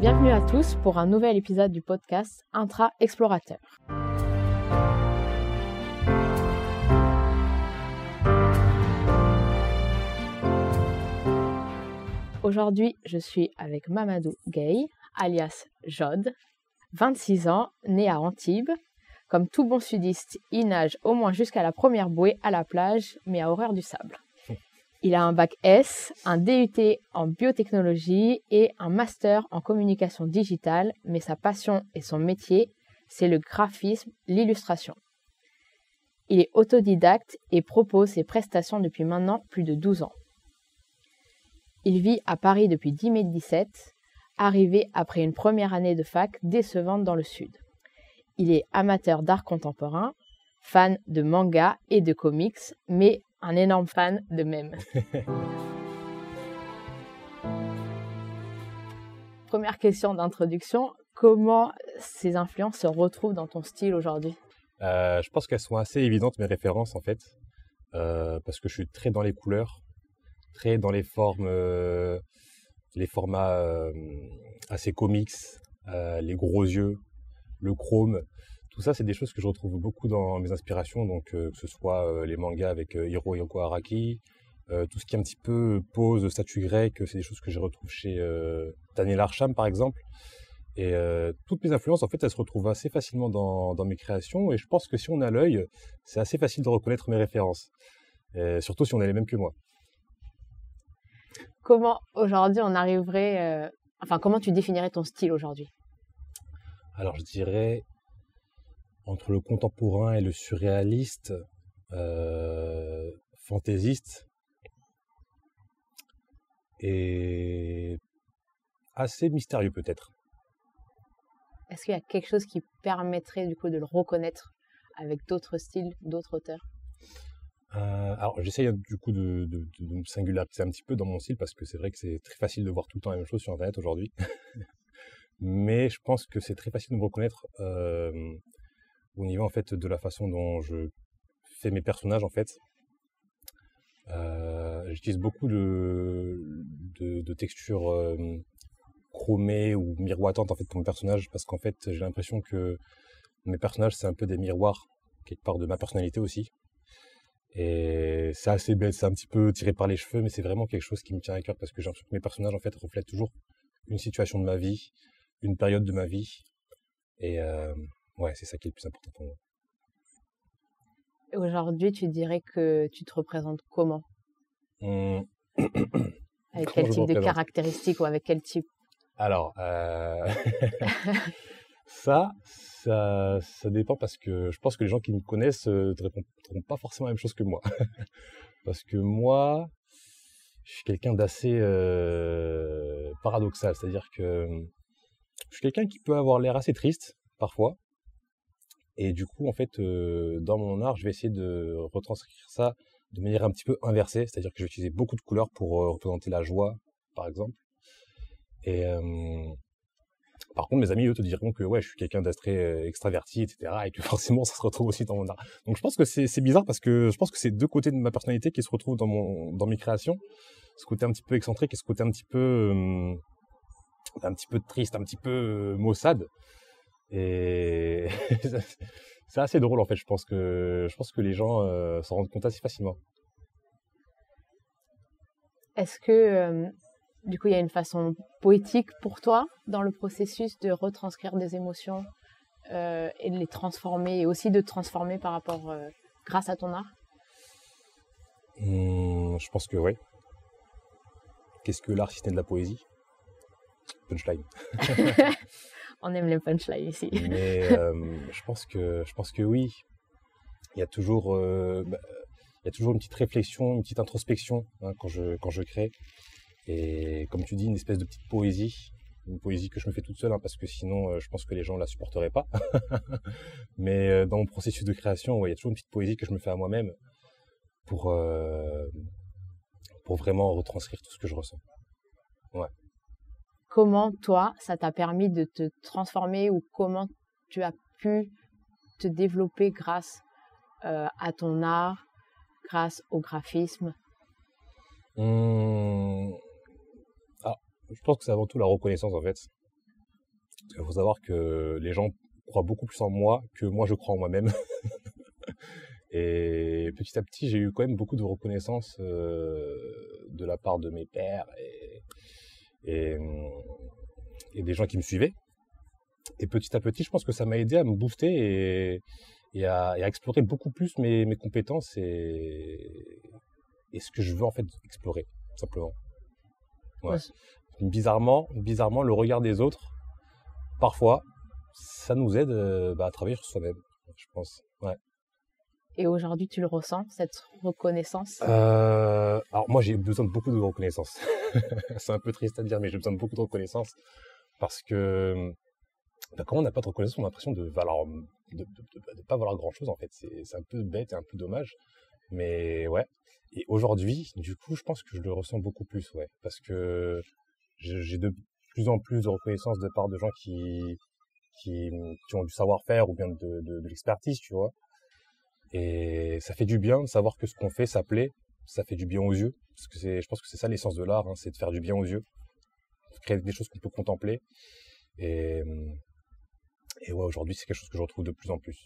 Bienvenue à tous pour un nouvel épisode du podcast Intra Explorateur. Aujourd'hui, je suis avec Mamadou Gay, alias Jod, 26 ans, né à Antibes. Comme tout bon sudiste, il nage au moins jusqu'à la première bouée à la plage, mais à horreur du sable. Il a un bac S, un DUT en biotechnologie et un master en communication digitale, mais sa passion et son métier, c'est le graphisme, l'illustration. Il est autodidacte et propose ses prestations depuis maintenant plus de 12 ans. Il vit à Paris depuis 2017, arrivé après une première année de fac décevante dans le sud. Il est amateur d'art contemporain, fan de manga et de comics, mais un énorme fan de mèmes. Première question d'introduction, comment ces influences se retrouvent dans ton style aujourd'hui? Euh, Je pense qu'elles sont assez évidentes, mes références en fait, euh, parce que je suis très dans les couleurs, très dans les formes, euh, les formats assez comics, les gros yeux, le chrome. Tout ça, c'est des choses que je retrouve beaucoup dans mes inspirations, donc euh, que ce soit euh, les mangas avec euh, Hiro Yoko Araki, tout ce qui est un petit peu pose, statue grecque, c'est des choses que je retrouve chez Daniel Arsham par exemple. Et toutes mes influences, en fait, elles se retrouvent assez facilement dans, mes créations. Et je pense que si on a l'œil, c'est assez facile de reconnaître mes références. surtout si on est les mêmes que moi. Comment aujourd'hui on arriverait, enfin comment tu définirais ton style aujourd'hui? Alors je dirais entre le contemporain et le surréaliste, euh, fantaisiste, et assez mystérieux peut-être. Est-ce qu'il y a quelque chose qui permettrait du coup de le reconnaître avec d'autres styles, d'autres auteurs? Euh, alors j'essaye du coup de, me singulariser un petit peu dans mon style parce que c'est vrai que c'est très facile de voir tout le temps la même chose sur internet aujourd'hui. Mais je pense que c'est très facile de me reconnaître euh, au niveau en fait de la façon dont je fais mes personnages en fait. Euh, j'utilise beaucoup de, textures euh, chromées ou miroitantes en fait pour mes personnages parce qu'en fait j'ai l'impression que mes personnages c'est un peu des miroirs quelque part de ma personnalité aussi. Et c'est assez bête, c'est un petit peu tiré par les cheveux, mais c'est vraiment quelque chose qui me tient à cœur parce que j'ai l'impression que mes personnages en fait reflètent toujours une situation de ma vie, une période de ma vie. Et, euh, Ouais, c'est ça qui est le plus important pour moi. Aujourd'hui, tu dirais que tu te représentes comment? Mmh. Avec quel type de caractéristiques ou avec quel type? Alors, euh... ça, ça, ça dépend parce que je pense que les gens qui me connaissent ne te répondront pas forcément la même chose que moi. parce que moi, je suis quelqu'un d'assez euh, paradoxal, c'est-à-dire que je suis quelqu'un qui peut avoir l'air assez triste parfois, et du coup, en fait, euh, dans mon art, je vais essayer de retranscrire ça de manière un petit peu inversée, c'est-à-dire que je vais utiliser beaucoup de couleurs pour euh, représenter la joie, par exemple. Et euh, par contre, mes amis, eux, te diront que ouais, je suis quelqu'un d'astré extraverti, etc., et que forcément, ça se retrouve aussi dans mon art. Donc, je pense que c'est bizarre parce que je pense que c'est deux côtés de ma personnalité qui se retrouvent dans mon dans mes créations. Ce côté un petit peu excentrique et ce côté un petit peu un petit peu triste, un petit peu maussade. Et c'est assez drôle en fait. Je pense que je pense que les gens euh, s'en rendent compte assez facilement. Est-ce que euh, du coup il y a une façon poétique pour toi dans le processus de retranscrire des émotions euh, et de les transformer et aussi de transformer par rapport grâce à ton art? Mmh, Je pense que oui. Qu'est-ce que l'art si ce n'est de la poésie? Punchline. On aime les punchlines ici. Mais euh, je pense que je pense que oui. Il y a toujours euh, bah, il y a toujours une petite réflexion, une petite introspection hein, quand je quand je crée. Et comme tu dis, une espèce de petite poésie, une poésie que je me fais toute seule, hein, parce que sinon, euh, je pense que les gens la supporteraient pas. Mais dans mon processus de création, il y a toujours une petite poésie que je me fais à moi-même pour pour vraiment retranscrire tout ce que je ressens. Ouais comment toi, ça t'a permis de te transformer ou comment tu as pu te développer grâce euh, à ton art, grâce au graphisme? Mmh. ah, Je pense que c'est avant tout la reconnaissance en fait. Il faut savoir que les gens croient beaucoup plus en moi que moi je crois en moi-même. et petit à petit, j'ai eu quand même beaucoup de reconnaissance euh, de la part de mes pères et, et, des gens qui me suivaient. Et petit à petit, je pense que ça m'a aidé à me booster et, et, à, et à, explorer beaucoup plus mes, mes compétences et, et ce que je veux en fait explorer, simplement. Ouais. Bizarrement, bizarrement, le regard des autres, parfois, ça nous aide euh, bah, à travailler sur soi-même, je pense. Ouais. Et aujourd'hui, tu le ressens, cette reconnaissance? Euh, Alors moi, j'ai besoin de beaucoup de reconnaissance. c'est un peu triste à dire, mais j'ai besoin de beaucoup de reconnaissance parce que bah, quand on n'a pas de reconnaissance, on a l'impression de de, pas valoir grand-chose en fait. C'est un peu bête et un peu dommage, mais ouais. Et aujourd'hui, du coup, je pense que je le ressens beaucoup plus, ouais, parce que j'ai de plus en plus de reconnaissance de part de gens qui qui, ont du savoir-faire ou bien de l'expertise, tu vois. Et ça fait du bien de savoir que ce qu'on fait, ça plaît, ça fait du bien aux yeux, parce que c'est, je pense que c'est ça l'essence de l'art, hein, c'est de faire du bien aux yeux, de créer des choses qu'on peut contempler. Et, et ouais, aujourd'hui, c'est quelque chose que je retrouve de plus en plus.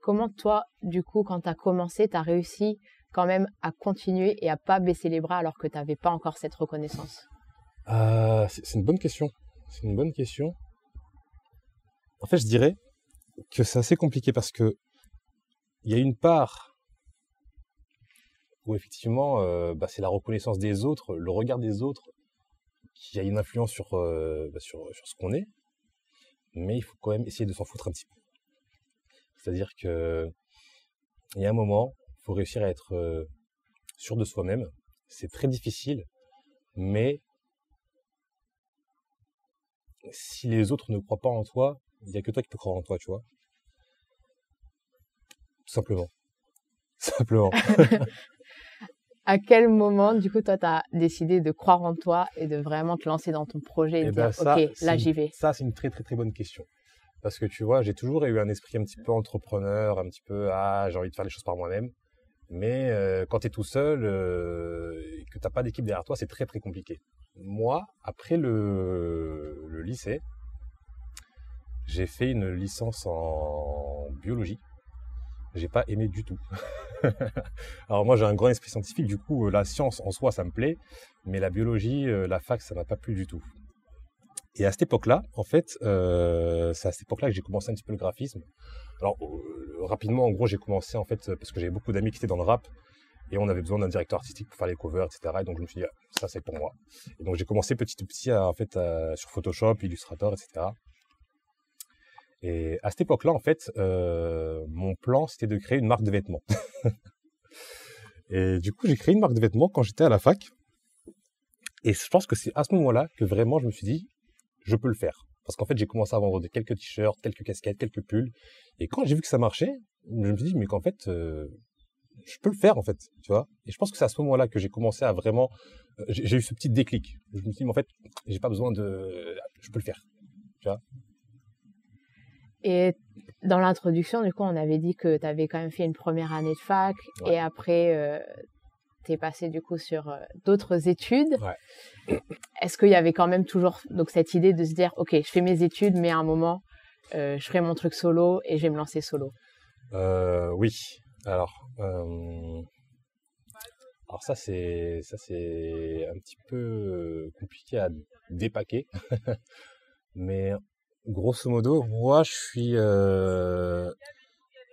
Comment toi, du coup, quand tu as commencé, tu as réussi quand même à continuer et à pas baisser les bras alors que tu n'avais pas encore cette reconnaissance? Euh, C'est une bonne question. C'est une bonne question. En fait, je dirais que c'est assez compliqué parce que il y a une part où effectivement, euh, bah, c'est la reconnaissance des autres, le regard des autres qui a une influence sur, euh, bah, sur, sur ce qu'on est, mais il faut quand même essayer de s'en foutre un petit peu. C'est-à-dire que il y a un moment, il faut réussir à être euh, sûr de soi-même. C'est très difficile, mais si les autres ne croient pas en toi, il n'y a que toi qui peux croire en toi, tu vois. Tout simplement. Simplement. à quel moment, du coup, toi, tu as décidé de croire en toi et de vraiment te lancer dans ton projet et, et de ben dire, ça, OK, là, j'y vais? Ça, c'est une très, très, très bonne question. Parce que tu vois, j'ai toujours eu un esprit un petit peu entrepreneur, un petit peu, ah, j'ai envie de faire les choses par moi-même. Mais euh, quand tu es tout seul euh, et que tu n'as pas d'équipe derrière toi, c'est très, très compliqué. Moi, après le, le lycée, j'ai fait une licence en biologie. J'ai pas aimé du tout. Alors moi j'ai un grand esprit scientifique, du coup la science en soi ça me plaît, mais la biologie, la fac ça m'a pas plu du tout. Et à cette époque-là, en fait, euh, c'est à cette époque-là que j'ai commencé un petit peu le graphisme. Alors euh, rapidement, en gros, j'ai commencé en fait parce que j'avais beaucoup d'amis qui étaient dans le rap et on avait besoin d'un directeur artistique pour faire les covers, etc. Et donc je me suis dit ah, ça c'est pour moi. Et donc j'ai commencé petit à petit en fait sur Photoshop, Illustrator, etc. Et à cette époque-là, en fait, euh, mon plan, c'était de créer une marque de vêtements. et du coup, j'ai créé une marque de vêtements quand j'étais à la fac. Et je pense que c'est à ce moment-là que vraiment je me suis dit, je peux le faire. Parce qu'en fait, j'ai commencé à vendre quelques t-shirts, quelques casquettes, quelques pulls. Et quand j'ai vu que ça marchait, je me suis dit, mais qu'en fait, euh, je peux le faire, en fait, tu vois. Et je pense que c'est à ce moment-là que j'ai commencé à vraiment, euh, j'ai eu ce petit déclic. Je me suis dit, mais en fait, j'ai pas besoin de, je peux le faire, tu vois. Et dans l'introduction, du coup, on avait dit que tu avais quand même fait une première année de fac Ouais. et après, euh, tu es passé du coup sur euh, d'autres études. Ouais. Est-ce qu'il y avait quand même toujours donc cette idée de se dire, OK, je fais mes études, mais à un moment, euh, je ferai mon truc solo et je vais me lancer solo Euh, oui. Alors, alors ça c'est ça c'est un petit peu compliqué à dépaquer, mais grosso modo, moi je suis euh,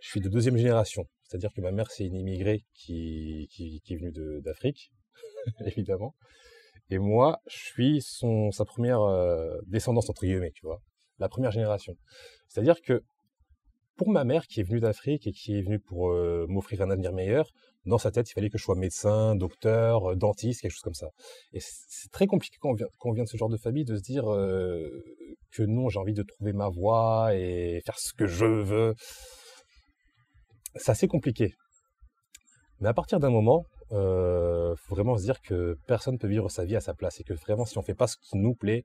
je suis de deuxième génération. C'est-à-dire que ma mère c'est une immigrée qui qui, qui est venue d'Afrique, évidemment, et moi je suis son sa première euh, descendance entre guillemets, tu vois, la première génération. C'est-à-dire que pour ma mère qui est venue d'Afrique et qui est venue pour euh, m'offrir un avenir meilleur, dans sa tête, il fallait que je sois médecin, docteur, euh, dentiste, quelque chose comme ça. Et c'est très compliqué quand on, vient, de ce genre de famille de se dire euh, que non, j'ai envie de trouver ma voie et faire ce que je veux. C'est assez compliqué. Mais à partir d'un moment, euh, faut vraiment se dire que personne peut vivre sa vie à sa place et que vraiment, si on fait pas ce qui nous plaît,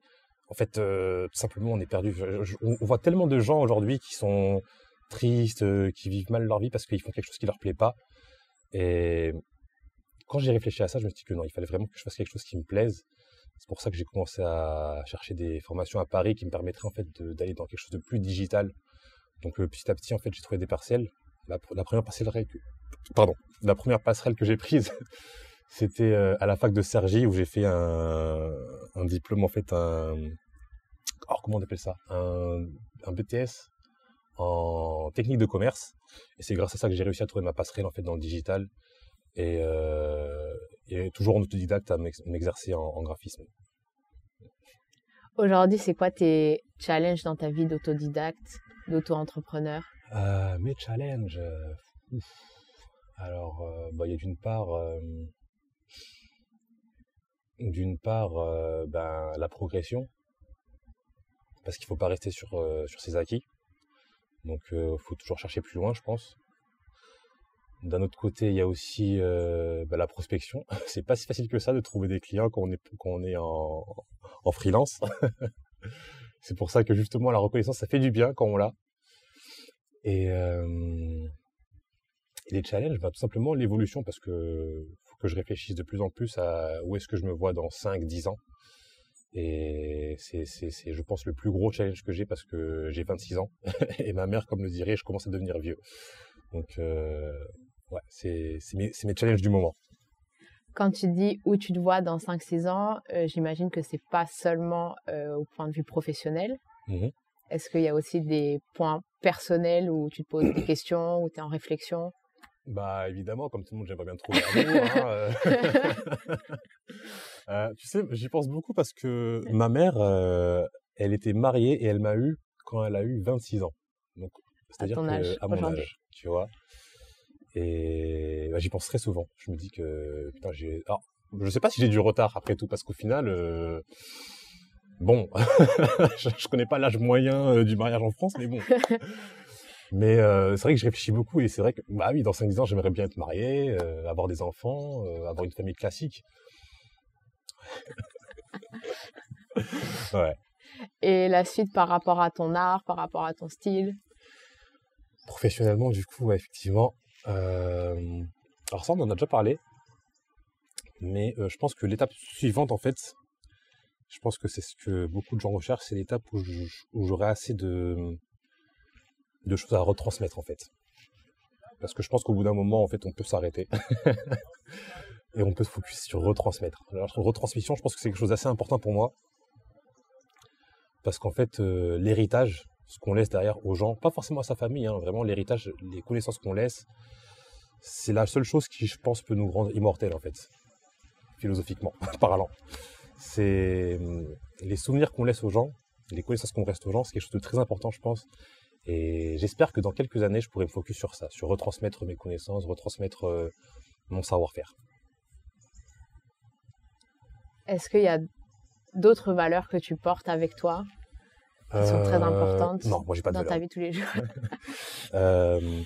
en fait, tout simplement, on est perdu. On voit tellement de gens aujourd'hui qui sont tristes, euh, qui vivent mal leur vie parce qu'ils font quelque chose qui leur plaît pas. Et quand j'ai réfléchi à ça, je me suis dit que non, il fallait vraiment que je fasse quelque chose qui me plaise. C'est pour ça que j'ai commencé à chercher des formations à Paris qui me permettraient en fait d'aller dans quelque chose de plus digital. Donc petit à petit, en fait, j'ai trouvé des parcelles. La, première que, pardon, la première passerelle que j'ai prise, c'était à la fac de Cergy où j'ai fait un, diplôme en fait un, alors comment on appelle ça, un BTS en technique de commerce. Et c'est grâce à ça que j'ai réussi à trouver ma passerelle en fait dans le digital et, euh, et toujours en autodidacte à m'exercer en, graphisme. Aujourd'hui, c'est quoi tes challenges dans ta vie d'autodidacte, d'auto-entrepreneur? Euh, Mes challenges, euh, alors euh, bah, il y a d'une part, d'une part, ben, la progression, parce qu'il ne faut pas rester sur, sur ses acquis. Donc, il faut toujours chercher plus loin, je pense. D'un autre côté, il y a aussi euh, bah, la prospection. C'est pas si facile que ça de trouver des clients quand on est, en, freelance. c'est pour ça que justement la reconnaissance, ça fait du bien quand on l'a. Et, euh, les challenges, bah, tout simplement l'évolution, parce que faut que je réfléchisse de plus en plus à où est-ce que je me vois dans 5, 10 ans. Et c'est, c'est, c'est, je pense, le plus gros challenge que j'ai parce que j'ai 26 ans. et ma mère, comme le dirait, je commence à devenir vieux. Donc, euh, ouais, c'est, c'est, mes, c'est mes challenges du moment. Quand tu dis où tu te vois dans 5-6 ans, euh, j'imagine que c'est pas seulement euh, au point de vue professionnel. Mmh Est-ce qu'il y a aussi des points personnels où tu te poses des questions, où tu es en réflexion? Bah évidemment, comme tout le monde, j'aimerais bien trouver hein, euh. tu sais, j'y pense beaucoup parce que ma mère, elle était mariée et elle m'a eu quand elle a eu 26 ans. Donc, c'est-à-dire à mon âge, tu vois? Et bah, j'y pense très souvent. Je me dis que putain, j'ai. Alors, je sais pas si j'ai du retard après tout, parce qu'au final, euh... bon, je, je, connais pas l'âge moyen euh, du mariage en France, mais bon. mais euh, c'est vrai que je réfléchis beaucoup et c'est vrai que bah oui, dans 5 ans, j'aimerais bien être marié, euh, avoir des enfants, euh, avoir une famille classique. ouais. Et la suite par rapport à ton art, par rapport à ton style? Professionnellement, du coup, effectivement. Euh, alors ça, on en a déjà parlé. Mais euh, je pense que l'étape suivante, en fait, je pense que c'est ce que beaucoup de gens recherchent, c'est l'étape où, j'aurai assez de, de choses à retransmettre, en fait. Parce que je pense qu'au bout d'un moment, en fait, on peut s'arrêter. et on peut se focus sur retransmettre. Alors, retransmission, je pense que c'est quelque chose d'assez important pour moi. Parce qu'en fait, euh, l'héritage, ce qu'on laisse derrière aux gens, pas forcément à sa famille, hein, vraiment l'héritage, les connaissances qu'on laisse, c'est la seule chose qui, je pense, peut nous rendre immortels, en fait, philosophiquement parlant. C'est hum, les souvenirs qu'on laisse aux gens, les connaissances qu'on reste aux gens, c'est quelque chose de très important, je pense. Et j'espère que dans quelques années, je pourrai me focus sur ça, sur retransmettre mes connaissances, retransmettre euh, mon savoir-faire. Est-ce qu'il y a d'autres valeurs que tu portes avec toi qui sont très euh, importantes non, moi, pas dans ta vie tous les jours euh,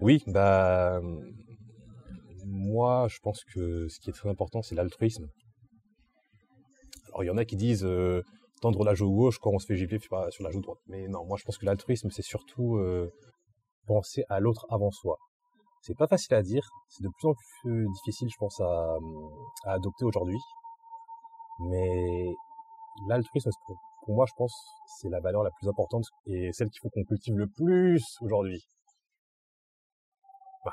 Oui, bah moi, je pense que ce qui est très important, c'est l'altruisme. Alors, il y en a qui disent euh, tendre la joue gauche quand on se fait gifler sur la joue droite. Mais non, moi, je pense que l'altruisme, c'est surtout penser à l'autre avant soi. C'est pas facile à dire, c'est de plus en plus difficile, je pense, à, à adopter aujourd'hui. Mais l'altruisme, pour moi, je pense, c'est la valeur la plus importante et celle qu'il faut qu'on cultive le plus aujourd'hui. Ouais.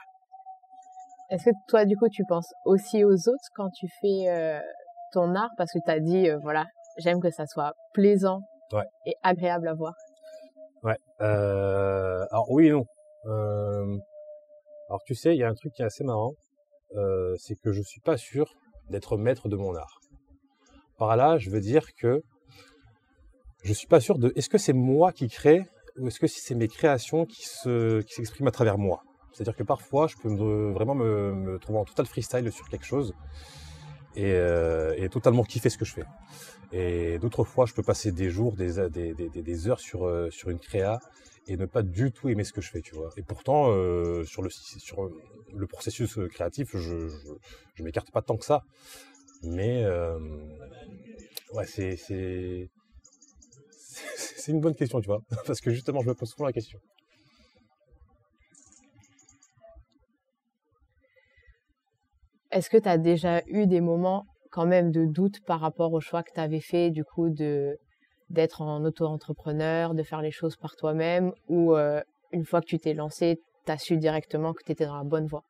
Est-ce que toi, du coup, tu penses aussi aux autres quand tu fais euh, ton art? Parce que tu as dit, euh, voilà, j'aime que ça soit plaisant et agréable à voir. Ouais. Euh, alors oui et non. Alors tu sais, il y a un truc qui est assez marrant, c'est que je suis pas sûr d'être maître de mon art. Par là, je veux dire que je suis pas sûr de est-ce que c'est moi qui crée ou est-ce que c'est mes créations qui se qui s'expriment à travers moi? C'est-à-dire que parfois je peux vraiment me, trouver en total freestyle sur quelque chose et, euh, et, totalement kiffer ce que je fais. Et d'autres fois je peux passer des jours, des, heures sur euh, sur une créa et ne pas du tout aimer ce que je fais, tu. Et pourtant euh, sur le sur le processus créatif, je, je m'écarte pas tant que ça. Mais euh, ouais, c'est c'est une bonne question, tu vois, parce que justement, je me pose souvent la question. Est-ce que tu as déjà eu des moments quand même de doutes par rapport au choix que tu avais fait, du coup, de d'être en auto-entrepreneur, de faire les choses par toi-même, ou euh, une fois que tu t'es lancé, tu as su directement que tu étais dans la bonne voie?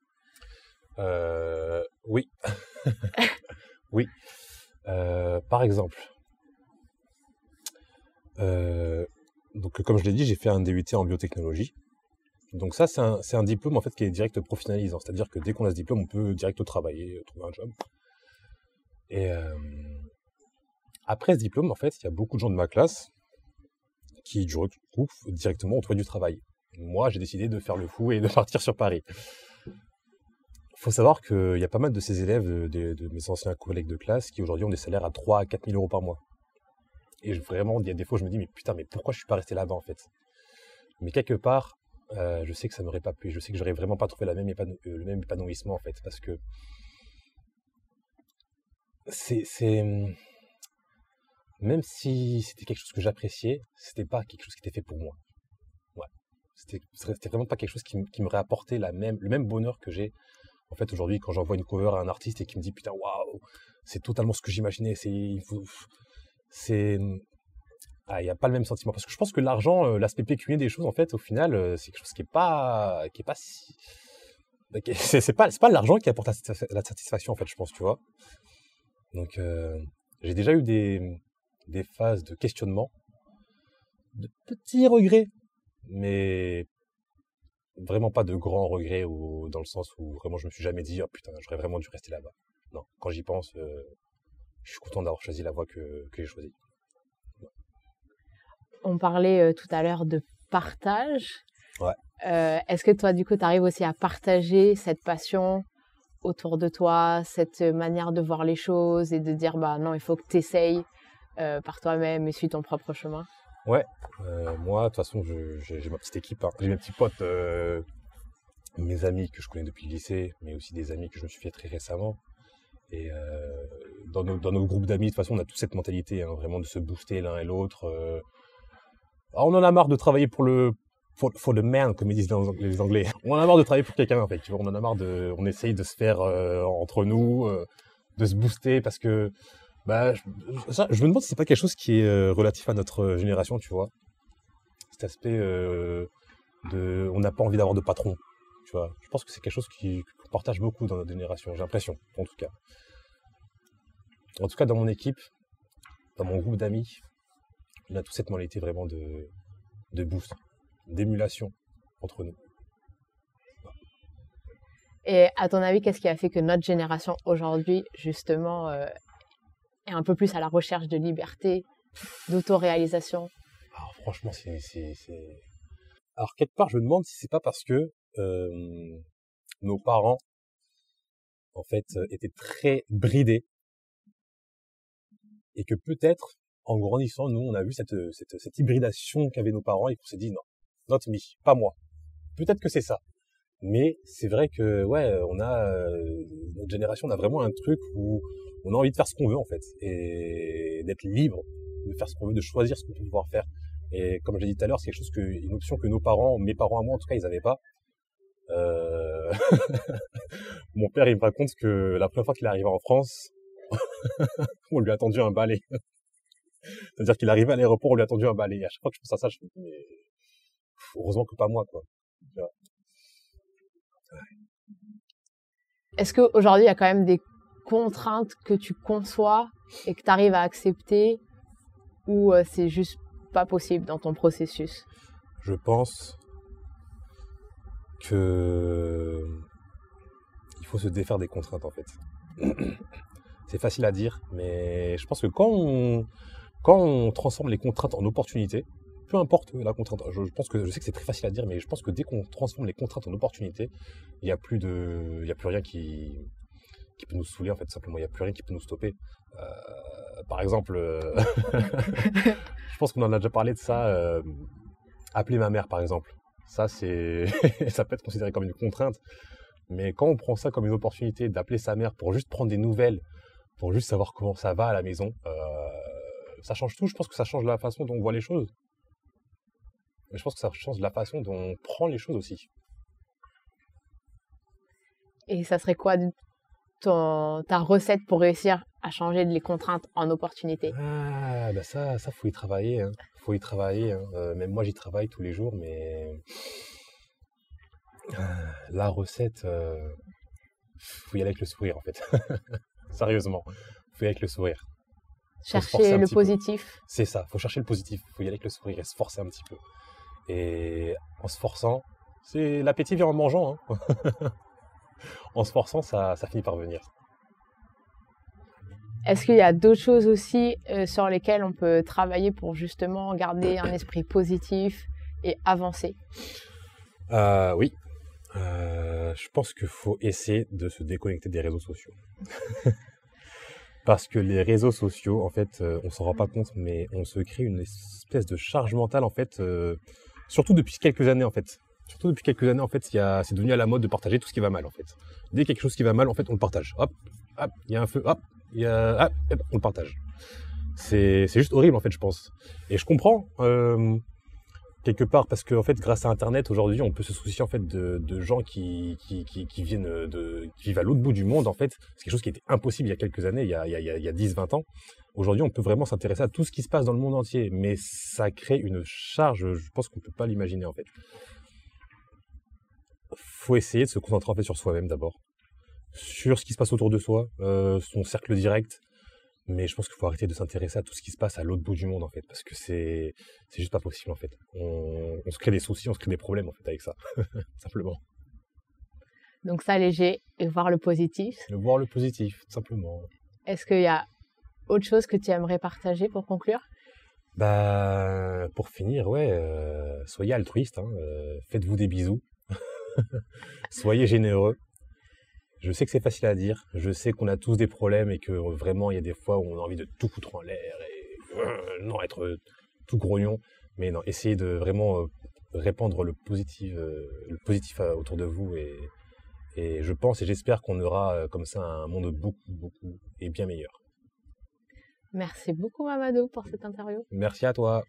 Euh, Oui. oui. Euh, par exemple, donc comme je l'ai dit, j'ai fait un DUT en biotechnologie. Donc ça, c'est un, diplôme en fait qui est direct professionnalisant, c'est-à-dire que dès qu'on a ce diplôme, on peut direct travailler, trouver un job. Et euh, après ce diplôme, en fait, il y a beaucoup de gens de ma classe qui, du coup, directement ont trouvé du travail. Moi, j'ai décidé de faire le fou et de partir sur Paris. Faut savoir qu'il y a pas mal de ces élèves, de, mes anciens collègues de classe, qui aujourd'hui ont des salaires à 3 à 4 000 euros par mois. Et vraiment, il y a des fois, je me dis, mais putain, mais pourquoi je suis pas resté là-bas, en fait? Mais quelque part, euh, je sais que ça m'aurait pas plu. Je sais que j'aurais vraiment pas trouvé euh, le même épanouissement, en fait, parce que c'est hum, même si c'était quelque chose que j'appréciais, c'était pas quelque chose qui était fait pour moi. C'était vraiment pas quelque chose qui, qui m'aurait apporté le même bonheur que j'ai. En fait, aujourd'hui, quand j'envoie une cover à un artiste et qui me dit putain, waouh, c'est totalement ce que j'imaginais. C'est, ah, il n'y a pas le même sentiment parce que je pense que l'argent, euh, l'aspect pécunier des choses, en fait, au final, euh, c'est quelque chose qui est pas, qui est pas si, c'est pas, pas l'argent qui apporte la satisfaction, en fait, je pense, tu vois. Donc, euh, j'ai déjà eu des phases de questionnement, de petits regrets, mais vraiment pas de grands regrets ou dans le sens où vraiment je me suis jamais dit oh putain j'aurais vraiment dû rester là-bas. Non, quand j'y pense, euh, je suis content d'avoir choisi la voie que, que j'ai choisie. On parlait euh, tout à l'heure de partage. Ouais. Est-ce que toi, du coup, tu arrives aussi à partager cette passion autour de toi, cette manière de voir les choses et de dire bah non, il faut que tu essayes euh, par toi-même et suis ton propre chemin? Ouais, euh, moi de toute façon j'ai ma petite équipe, hein. j'ai mes petits potes, euh, mes amis que je connais depuis le lycée, mais aussi des amis que je me suis fait très récemment. Et dans, nos, dans nos groupes d'amis, de toute façon, on a toute cette mentalité, hein, vraiment de se booster l'un et l'autre. on en a marre de travailler pour le, for, for the man, comme ils disent les Anglais. On en a marre de travailler pour quelqu'un, en fait. Tu vois, on en a marre de, on essaye de se faire euh, entre nous, euh, de se booster, parce que, bah, je, ça, je me demande si c'est pas quelque chose qui est euh, relatif à notre génération, tu vois. Cet aspect de, on n'a pas envie d'avoir de patron, tu vois. Je pense que c'est quelque chose qui partage beaucoup dans notre génération. J'ai l'impression, en tout cas. En tout cas, dans mon équipe, dans mon groupe d'amis, on a toute cette mentalité vraiment de, de boost d'émulation entre nous. Et à ton avis, qu'est-ce qui a fait que notre génération aujourd'hui, justement, euh, est un peu plus à la recherche de liberté, d'autoréalisation Alors franchement, c'est, Alors quelque part, je me demande si c'est pas parce que euh, nos parents, en fait, étaient très bridés et que peut-être, en grandissant, nous, on a vu cette, cette, cette hybridation qu'avaient nos parents et qu'on s'est dit non, not me, pas moi. Peut-être que c'est ça. Mais c'est vrai que ouais, on a euh, notre génération, on a vraiment un truc où on a envie de faire ce qu'on veut en fait et d'être libre, de faire ce qu'on veut, de choisir ce qu'on peut pouvoir faire. Et comme j'ai dit tout à l'heure, c'est quelque chose que une option que nos parents, mes parents à moi en tout cas, ils n'avaient pas. Euh... Mon père, il me raconte que la première fois qu'il est arrivé en France, on lui a tendu un balai. C'est-à-dire qu'il arrivait à l'aéroport, on lui a tendu un balai. Et à chaque fois que je pense à ça, je me dis, mais heureusement que pas moi, quoi. Est-ce qu'aujourd'hui, il y a quand même des contraintes que tu conçois et que tu arrives à accepter ou euh, c'est juste pas possible dans ton processus? Je pense que il faut se défaire des contraintes en fait. c'est facile à dire, mais je pense que quand on, transforme les contraintes en opportunités, peu importe la contrainte. Je, pense que je sais que c'est très facile à dire, mais je pense que dès qu'on transforme les contraintes en opportunités, il n'y il y a plus rien qui, qui peut nous saouler en fait. Simplement, il n'y a plus rien qui peut nous stopper. Euh, par exemple, euh, je pense qu'on en a déjà parlé de ça. Euh, appeler ma mère, par exemple. Ça, c'est, ça peut être considéré comme une contrainte. Mais quand on prend ça comme une opportunité d'appeler sa mère pour juste prendre des nouvelles, pour juste savoir comment ça va à la maison, ça change tout. Je pense que ça change la façon dont on voit les choses. Mais je pense que ça change la façon dont on prend les choses aussi. Et ça serait quoi ton, ta recette pour réussir à changer les contraintes en opportunités Ah, bah ça, ça faut y travailler. Hein. Faut y travailler. Hein. Euh, même moi, j'y travaille tous les jours, mais ah, la recette, euh... faut y aller avec le sourire en fait. Sérieusement, faut y aller avec le sourire. Chercher le positif. C'est ça, faut chercher le positif. Faut y aller avec le sourire et se forcer un petit peu. Et en se forçant, c'est l'appétit vient en mangeant. Hein. en se forçant, ça, ça finit par venir. Est-ce qu'il y a d'autres choses aussi euh, sur lesquelles on peut travailler pour justement garder un esprit positif et avancer? Euh, Oui. Euh, je pense qu'il faut essayer de se déconnecter des réseaux sociaux. Parce que les réseaux sociaux, en fait, on s'en rend pas compte, mais on se crée une espèce de charge mentale, en fait, surtout depuis quelques années, en fait. Surtout depuis quelques années, en fait, c'est devenu à la mode de partager tout ce qui va mal, en fait. Dès qu'il y a quelque chose qui va mal, en fait, on le partage. Hop, hop, il y a un feu, hop, y a, ah, on le partage. C'est juste horrible, en fait, je pense. Et je comprends, euh, quelque part, parce qu'en fait, grâce à Internet, aujourd'hui, on peut se soucier, en fait, de, gens qui, viennent qui vivent à l'autre bout du monde, en fait. C'est quelque chose qui était impossible il y a quelques années, il y a, il y a, il y a 10, 20 ans. Aujourd'hui, on peut vraiment s'intéresser à tout ce qui se passe dans le monde entier, mais ça crée une charge, je pense qu'on peut pas l'imaginer, en fait faut essayer de se concentrer en fait sur soi-même d'abord, sur ce qui se passe autour de soi, euh, son cercle direct. Mais je pense qu'il faut arrêter de s'intéresser à tout ce qui se passe à l'autre bout du monde en fait, parce que c'est c'est juste pas possible en fait. On, se crée des soucis, on se crée des problèmes en fait avec ça, simplement. Donc s'alléger et voir le positif. voir le positif, simplement. Est-ce qu'il y a autre chose que tu aimerais partager pour conclure? Bah, pour finir, ouais, euh, soyez altruiste, hein, euh, faites-vous des bisous, Soyez généreux. Je sais que c'est facile à dire. Je sais qu'on a tous des problèmes et que vraiment, il y a des fois où on a envie de tout foutre en l'air et euh, non, être tout grognon. Mais non, essayez de vraiment euh, répandre le positif, euh, le positif autour de vous et, et je pense et j'espère qu'on aura comme ça un monde beaucoup, beaucoup et bien meilleur. Merci beaucoup Mamadou pour cette interview. Merci à toi.